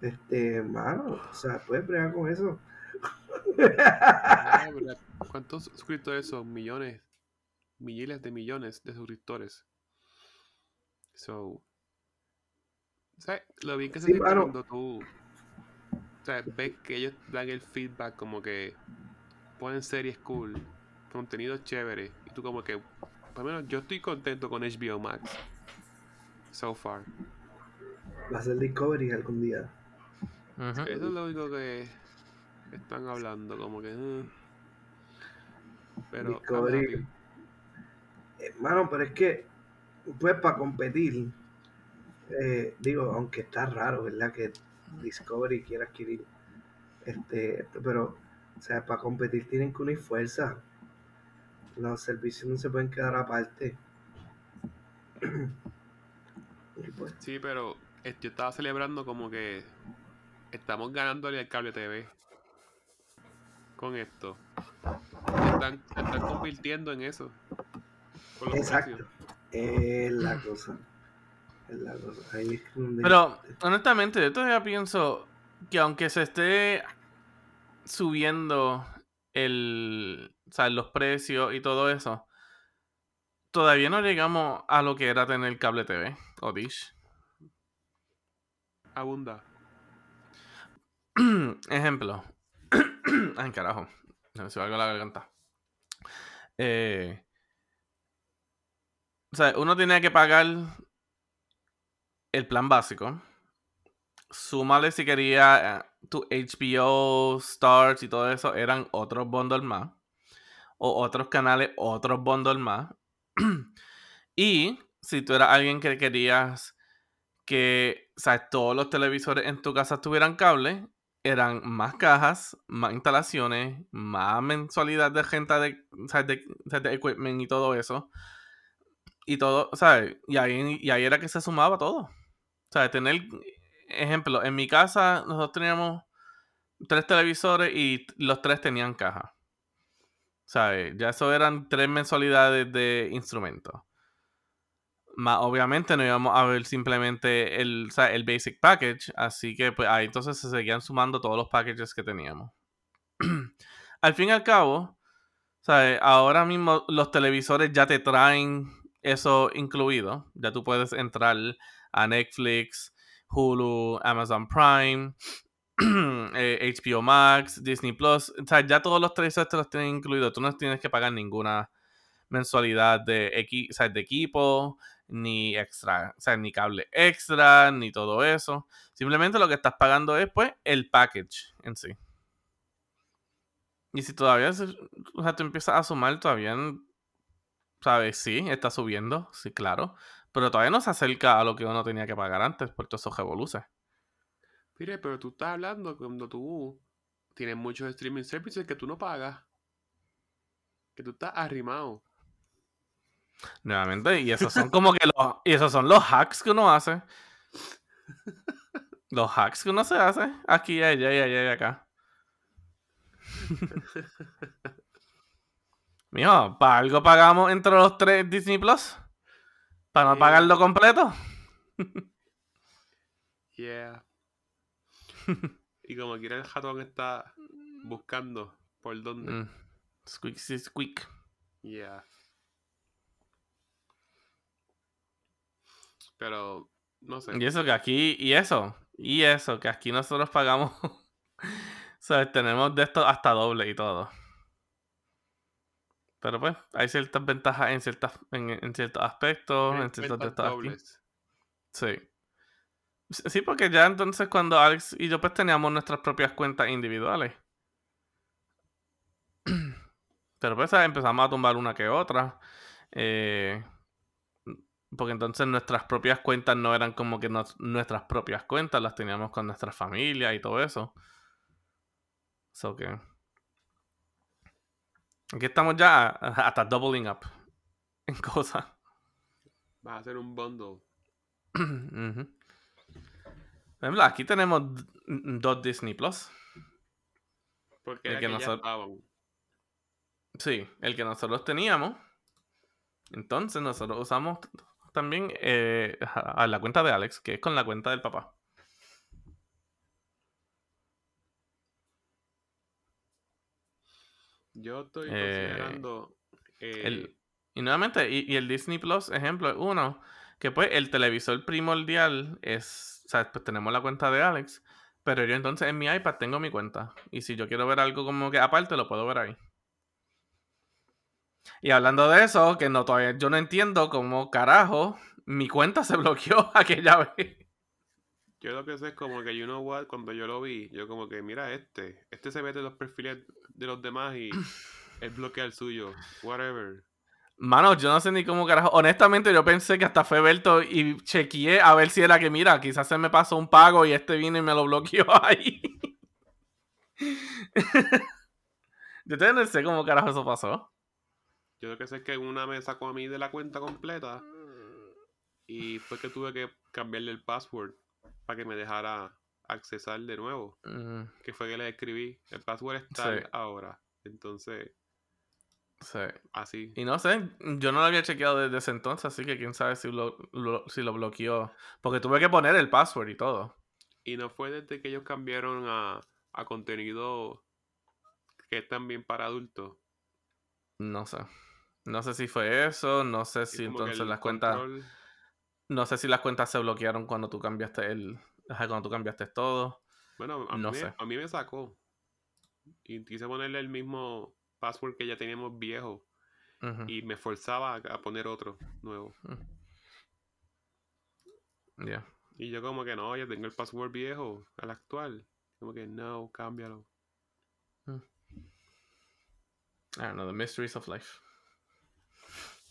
este, mano, o sea, puedes bregar con eso. Ah. ¿Cuántos suscriptores son? Millones. Miles de millones de suscriptores. So. ¿Sabes? Lo bien que se Sí, cuando tú. O sea, ves que ellos dan el feedback como que ponen series cool, contenido chévere. Y tú como que. Por lo menos yo estoy contento con HBO Max. So far. Va a ser Discovery algún día. Ujú. Eso es lo único que están hablando, como que. eh. Pero. Discovery. Hermano, pero es que, pues para competir, eh, digo, aunque está raro, ¿verdad? Que Discovery quiera adquirir este, pero, o sea, para competir tienen que unir fuerza. Los servicios no se pueden quedar aparte. Pues, Sí, pero yo estaba celebrando como que estamos ganándole al cable TV con esto. Están, se están convirtiendo en eso. Exacto. Es la cosa. Es la cosa. Ahí es donde- Pero, honestamente, yo todavía pienso que aunque se esté subiendo el, o sea, los precios y todo eso, todavía no llegamos a lo que era tener cable TV o Dish. Abunda. Ejemplo. Ay, carajo. Se me subió algo a la garganta. Eh, o sea, uno tenía que pagar el plan básico. Súmale si quería eh, tu HBO, Stars y todo eso, eran otros bundles más. O otros canales, otros bundles más. y si tú eras alguien que querías que o sea, todos los televisores en tu casa tuvieran cable, eran más cajas, más instalaciones, más mensualidad de gente de, de, sea, de equipment y todo eso. Y todo, ¿sabes? Y ahí, y ahí era que se sumaba todo. O sea, tener, ejemplo, en mi casa nosotros teníamos tres televisores y los tres tenían caja. ¿Sabes? Ya eso eran tres mensualidades de instrumentos. Más obviamente no íbamos a ver simplemente el, o sea, el basic package, así que pues ahí entonces se seguían sumando todos los packages que teníamos. al fin y al cabo, ¿sabes? ahora mismo los televisores ya te traen eso incluido. Ya tú puedes entrar a Netflix, Hulu, Amazon Prime, eh, HBO Max, Disney Plus. O sea, ya todos los televisores te los tienen incluidos. Tú no tienes que pagar ninguna mensualidad de, equi- o sea, de equipo, ni extra, o sea, ni cable extra, ni todo eso. Simplemente lo que estás pagando es, pues, el package en sí. Y si todavía, se- o sea, tú empiezas a sumar, todavía, ¿sabes? Sí, está subiendo, sí, claro. Pero todavía no se acerca a lo que uno tenía que pagar antes por todos esos revoluces. Mire, pero tú estás hablando cuando tú tienes muchos streaming services que tú no pagas. Que tú estás arrimado. Nuevamente, y esos son como que los, y esos son los hacks que uno hace. Los hacks que uno se hace aquí, allá, allá, allá y acá. Mijo, ¿para algo pagamos entre los tres Disney Plus? ¿Para no pagarlo completo? Yeah. y como quiera el ratón está buscando por dónde. Mm. Squeak, squeak. Yeah. Pero, no sé. Y eso que aquí, y eso, y eso, que aquí nosotros pagamos. Tenemos de esto hasta doble y todo. Pero pues, hay ciertas ventajas en, ciertas, en, en ciertos aspectos, en ciertos de Cuentas estos aquí. dobles. Sí. Sí, porque ya entonces cuando Alex y yo pues teníamos nuestras propias cuentas individuales. Pero pues empezamos a tumbar una que otra. eh, porque entonces nuestras propias cuentas no eran como que nos- nuestras propias cuentas, las teníamos con nuestra familia y todo eso. So que. Aquí estamos ya hasta doubling up en cosas. Vas a hacer un bundle. Ejemplo, aquí tenemos dos Disney Plus. Porque El que nosotros-. Sí, el que nosotros teníamos. Entonces nosotros usamos también eh, a la cuenta de Alex, que es con la cuenta del papá. Yo estoy Eh, considerando. eh, El- y nuevamente, y, y el Disney Plus, ejemplo, es uno, que pues el televisor primordial es, o sea, pues tenemos la cuenta de Alex, pero yo entonces en mi iPad tengo mi cuenta. Y si yo quiero ver algo como que aparte, lo puedo ver ahí. Y hablando de eso, que no todavía yo no entiendo cómo carajo mi cuenta se bloqueó aquella vez. Yo lo que sé es como que, you know what, cuando yo lo vi, yo como que, mira este, este se mete en los perfiles de los demás y él bloquea el suyo, whatever. Mano, yo no sé ni cómo carajo. Honestamente, yo pensé que hasta fue Berto y chequeé a ver si era que, mira, quizás se me pasó un pago y este vino y me lo bloqueó ahí. yo no sé cómo carajo eso pasó. Yo lo que sé es que una me sacó a mí de la cuenta completa y fue que tuve que cambiarle el password para que me dejara accesar de nuevo. Mm, Que fue que le escribí, el password está Sí. ahora. Entonces, sí. así. Y no sé, yo no lo había chequeado desde ese entonces, así que quién sabe si lo, lo- si lo bloqueó. Porque tuve que poner el password y todo. Y no fue desde que ellos cambiaron a, a contenido que es también para adultos. No sé. No sé si fue eso, no sé si entonces las cuentas... No sé si las cuentas se bloquearon cuando tú cambiaste el... ajá, cuando tú cambiaste todo. Bueno, a, No mí, sé. a mí me sacó. Y quise ponerle el mismo password que ya teníamos viejo. Y me forzaba a, poner otro nuevo. Yeah. Y yo como que no, ya tengo el password viejo, al actual. Como que no, cámbialo. I don't know, the mysteries of life.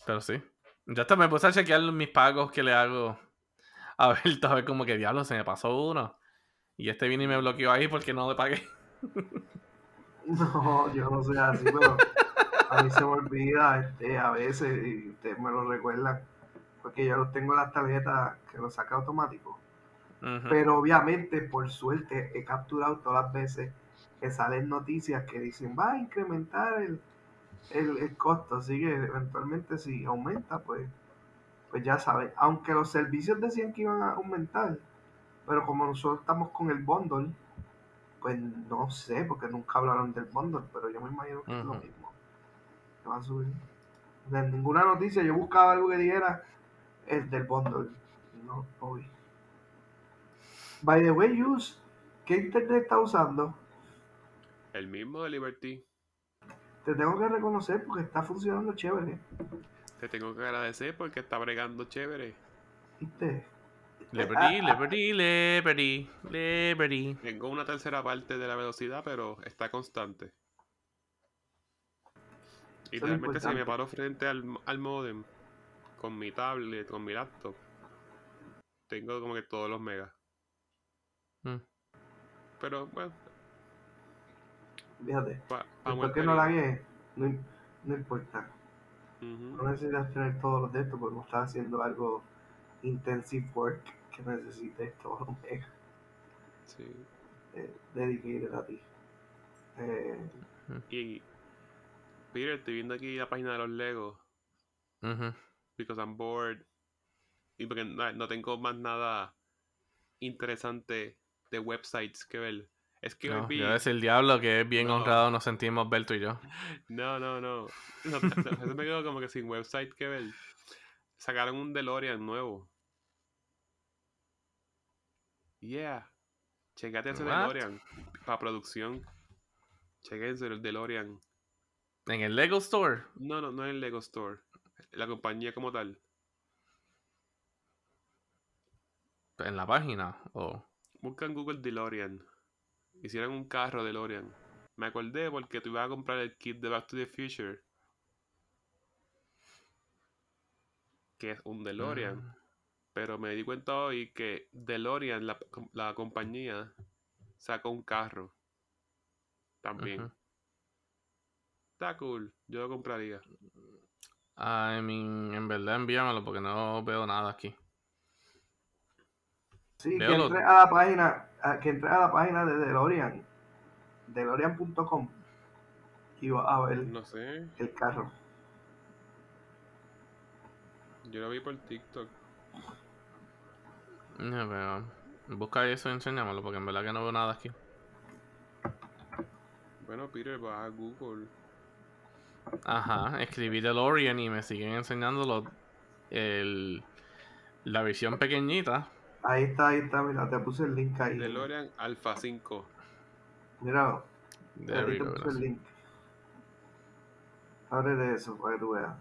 Pero sí. Yo hasta me puse a chequear mis pagos que le hago a ver, a ver como que diablo, se me pasó uno. Y este vino y me bloqueó ahí porque no le pagué. No, yo no soy así, pero a mí se me olvida este, a veces y ustedes me lo recuerdan. Porque yo los tengo en las tarjetas que los saca automático. Pero obviamente, por suerte, he capturado todas las veces que salen noticias que dicen va a incrementar el, el, el costo. Así que eventualmente si aumenta, pues, pues ya saben. Aunque los servicios decían que iban a aumentar, pero como nosotros estamos con el bundle, pues no sé, porque nunca hablaron del bundle, pero yo me imagino que es lo mismo. Que va a subir. De ninguna noticia yo buscaba algo que dijera el del bundle. No, hoy. By the way, Yus, ¿qué internet está usando? El mismo de Liberty. te tengo que reconocer porque está funcionando chévere. Te tengo que agradecer porque está bregando chévere. ¿Viste? Liberty, liberty, liberty, liberty. Tengo una tercera parte de la velocidad, pero está constante. Y Eso es realmente si me paro frente al, al modem con mi tablet, con mi laptop, tengo como que todos los megas. Mm. Pero bueno, Fíjate. pa, Después que no la no, no importa. No necesitas tener todos los de estos porque no estás haciendo algo intensive work que necesites todos los megas Sí. eh, dedicated a ti. Eh, Y Peter, estoy viendo aquí la página de los Legos. Ujú. Because I'm bored. Y porque no, no tengo más nada interesante de websites que ver. Es que No, yo decir el diablo que es bien No. honrado nos sentimos Berto y yo. No, no, no. no no, eso me quedo como que sin website que ver. Sacaron un DeLorean nuevo. Yeah. Checate ese What? DeLorean. Para producción. Chequense el DeLorean. En el Lego Store. No, no, no en el Lego Store. La compañía como tal. En la página. O. Busca en Google DeLorean. Hicieron un carro DeLorean. Me acordé porque tú ibas a comprar el kit de Back to the Future. Que es un DeLorean. Mm. Pero me di cuenta hoy que DeLorean, la, la compañía, sacó un carro. También. Está cool. Yo lo compraría. I mean, en verdad envíamelo porque no veo nada aquí. Sí, que entres a la página, que entres a la página de DeLorean, DeLorean.com y vas a ver No sé. el carro. Yo lo vi por TikTok. No veo. Busca eso y enséñamelo porque en verdad que no veo nada aquí. Bueno, Peter, va a Google. Ajá, escribí DeLorean y me siguen enseñando lo- el, la visión pequeñita. Ahí está, ahí está, mira, te puse el link ahí. DeLorean Alpha 5. Mira, ahí te puse el link. Abre de eso para que tú veas.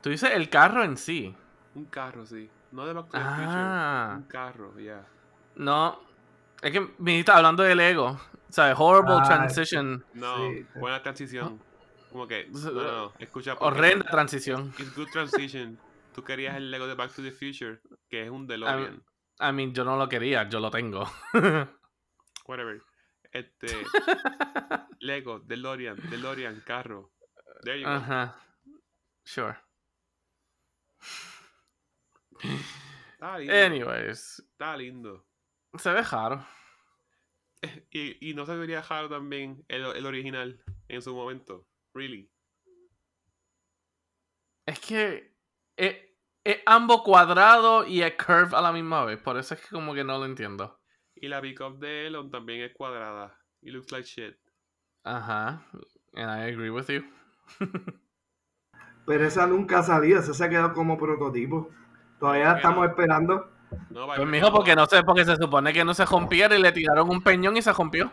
Tú dices el carro en sí. Un carro, sí. No de Back to the Future. Ah, Un carro, ya. no. Es que me dijiste hablando del ego. O sea, horrible Ah, transition. No, Sí. buena transición. Como que, no, no, no, escucha. Horrenda transición. It's good transition. Tú querías el Lego de Back to the Future, que es un DeLorean. I mean, yo no lo quería, yo lo tengo. Whatever. Este. Lego, DeLorean, DeLorean, carro. There you go. Ajá. Sure. Está lindo. Anyways, Está lindo. se ve raro. Y, y no se vería raro también el, el original en su momento. Really. Es que es, es ambos cuadrado y es curve a la misma vez. Por eso es que como que no lo entiendo. Y la pickup de Elon también es cuadrada. It looks like shit. Ajá. And I agree with you. Pero esa nunca ha salido, esa se ha quedado como prototipo. Todavía la ¿Por qué estamos no? esperando. No, Pues mijo, porque no sé, porque se supone que no se rompiera y le tiraron un peñón y se rompió.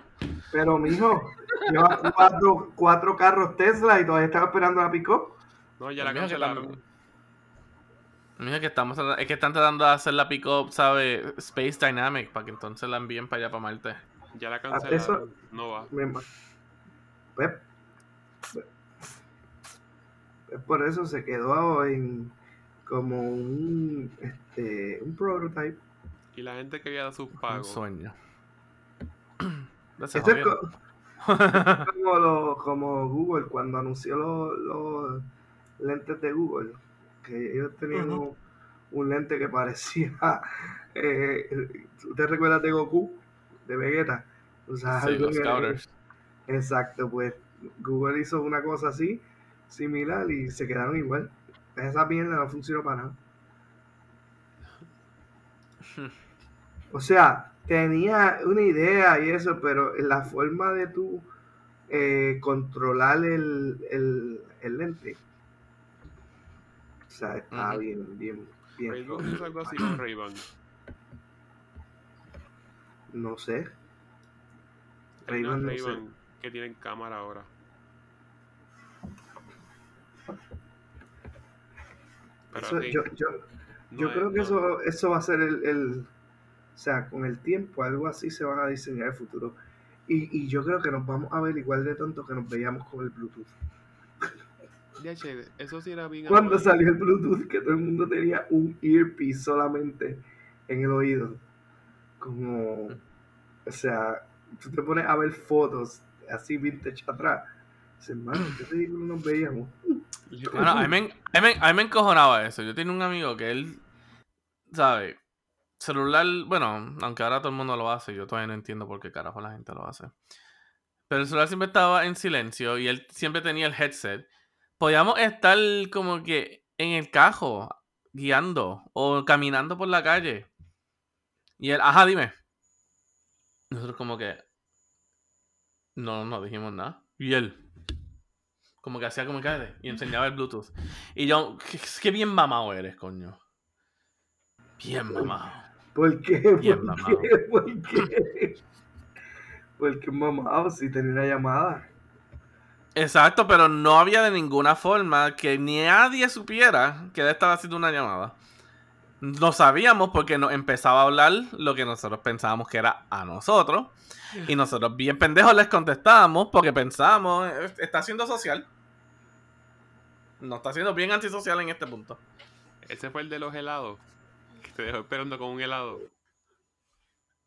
Pero mijo, lleva cuatro, cuatro carros Tesla y todavía estaba esperando la pick-up. No, ya la Pues mijo, que cancelaron. Mira que estamos tratando- es que están tratando de hacer la pick-up, ¿sabe? Space Dynamic, para que entonces la envíen para allá, para Marte. Ya la eso- cancelaron. No va. Pues, pues, por eso se quedó en como un este un prototype. Y la gente que había dado sus Un pagos. sueño. Es co- como, lo- como Google cuando anunció los, los lentes de Google, que ellos tenían un, un lente que parecía, eh, ¿usted recuerda de Goku? De Vegeta. O sea, Sí, los. Exacto, pues Google hizo una cosa así, similar, y se quedaron igual. Esa mierda no funcionó para nada. O sea, tenía una idea y eso, pero la forma de tú eh, controlar el, el, el lente, o sea, está Ujú. bien, bien, bien. Hizo algo así con Ray-Ban. No sé. Ray-Ban no sé. Ray-Ban que tienen cámara ahora. Pero Eso- sí, yo, yo, no yo es- creo que no- eso, eso va a ser el, el- O sea, con el tiempo, algo así se van a diseñar el futuro. Y, y yo creo que nos vamos a ver igual de tonto que nos veíamos con el Bluetooth. Eso sí era bien Cuando salió el Bluetooth, que todo el mundo tenía un earpiece solamente en el oído. Como. O sea, tú te pones a ver fotos así vintage atrás. Dices, hermano, ¿qué ridículo nos veíamos? Bueno, a mí, me, a, mí, me- a mí me encojonaba eso. Yo tenía un amigo que él, ¿sabe? Celular, bueno, aunque ahora todo el mundo lo hace, yo todavía no entiendo por qué carajo la gente lo hace. Pero el celular siempre estaba en silencio y él siempre tenía el headset. Podíamos estar como que en el cajo, guiando o caminando por la calle. Y él, ajá, dime. Nosotros como que... No, no dijimos nada. Y él, como que hacía como que y enseñaba el Bluetooth. Y yo, qué, bien mamado eres, coño. Bien mamado. ¿Por qué? ¿Por qué? ¿Por qué? Porque mamado, si tenía una llamada. Exacto, pero no había de ninguna forma que ni nadie supiera que él estaba haciendo una llamada. No sabíamos porque nos empezaba a hablar lo que nosotros pensábamos que era a nosotros. Y nosotros bien pendejos les contestábamos porque pensábamos, "Eh, está siendo social. No está siendo bien antisocial en este punto. Ese fue el de los helados. Que te dejó esperando con un helado.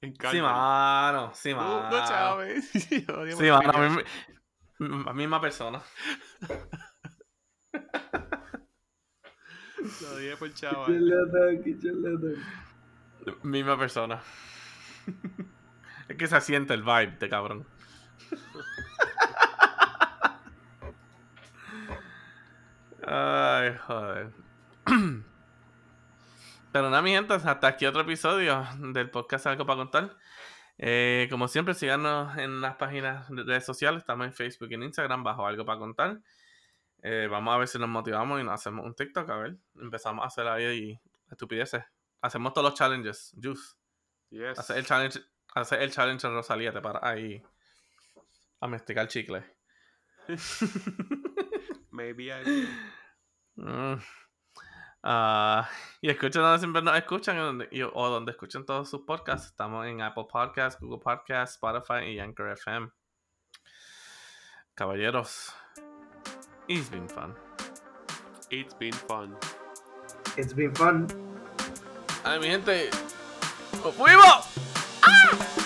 En Sí, mano. Sí, Uh, mano. no, Chávez. Sí, mano. a misma- m- misma persona. Lo odié por charlatán. Misma persona. es que se siente el vibe de cabrón. Ay, joder. Pero nada, mi gente, hasta aquí otro episodio del podcast Algo para contar. Eh, como siempre, síganos en las páginas de redes sociales. Estamos en Facebook y en Instagram bajo Algo para contar. Eh, vamos a ver si nos motivamos y nos hacemos un TikTok. A ver, empezamos a hacer ahí estupideces. Hacemos todos los challenges. Juice. Yes. Hacer el challenge, hacer el challenge en Rosalía, te paras ahí a masticar chicle. Maybe I. Mm. Ah, y escuchen donde siempre nos escuchan y o donde escuchen todos sus podcasts. Estamos en Apple Podcasts, Google Podcasts, Spotify y Anchor FM. Caballeros, it's been fun. It's been fun. It's been fun. Ay, mi gente, ¡nos fuimos! ¡Ah!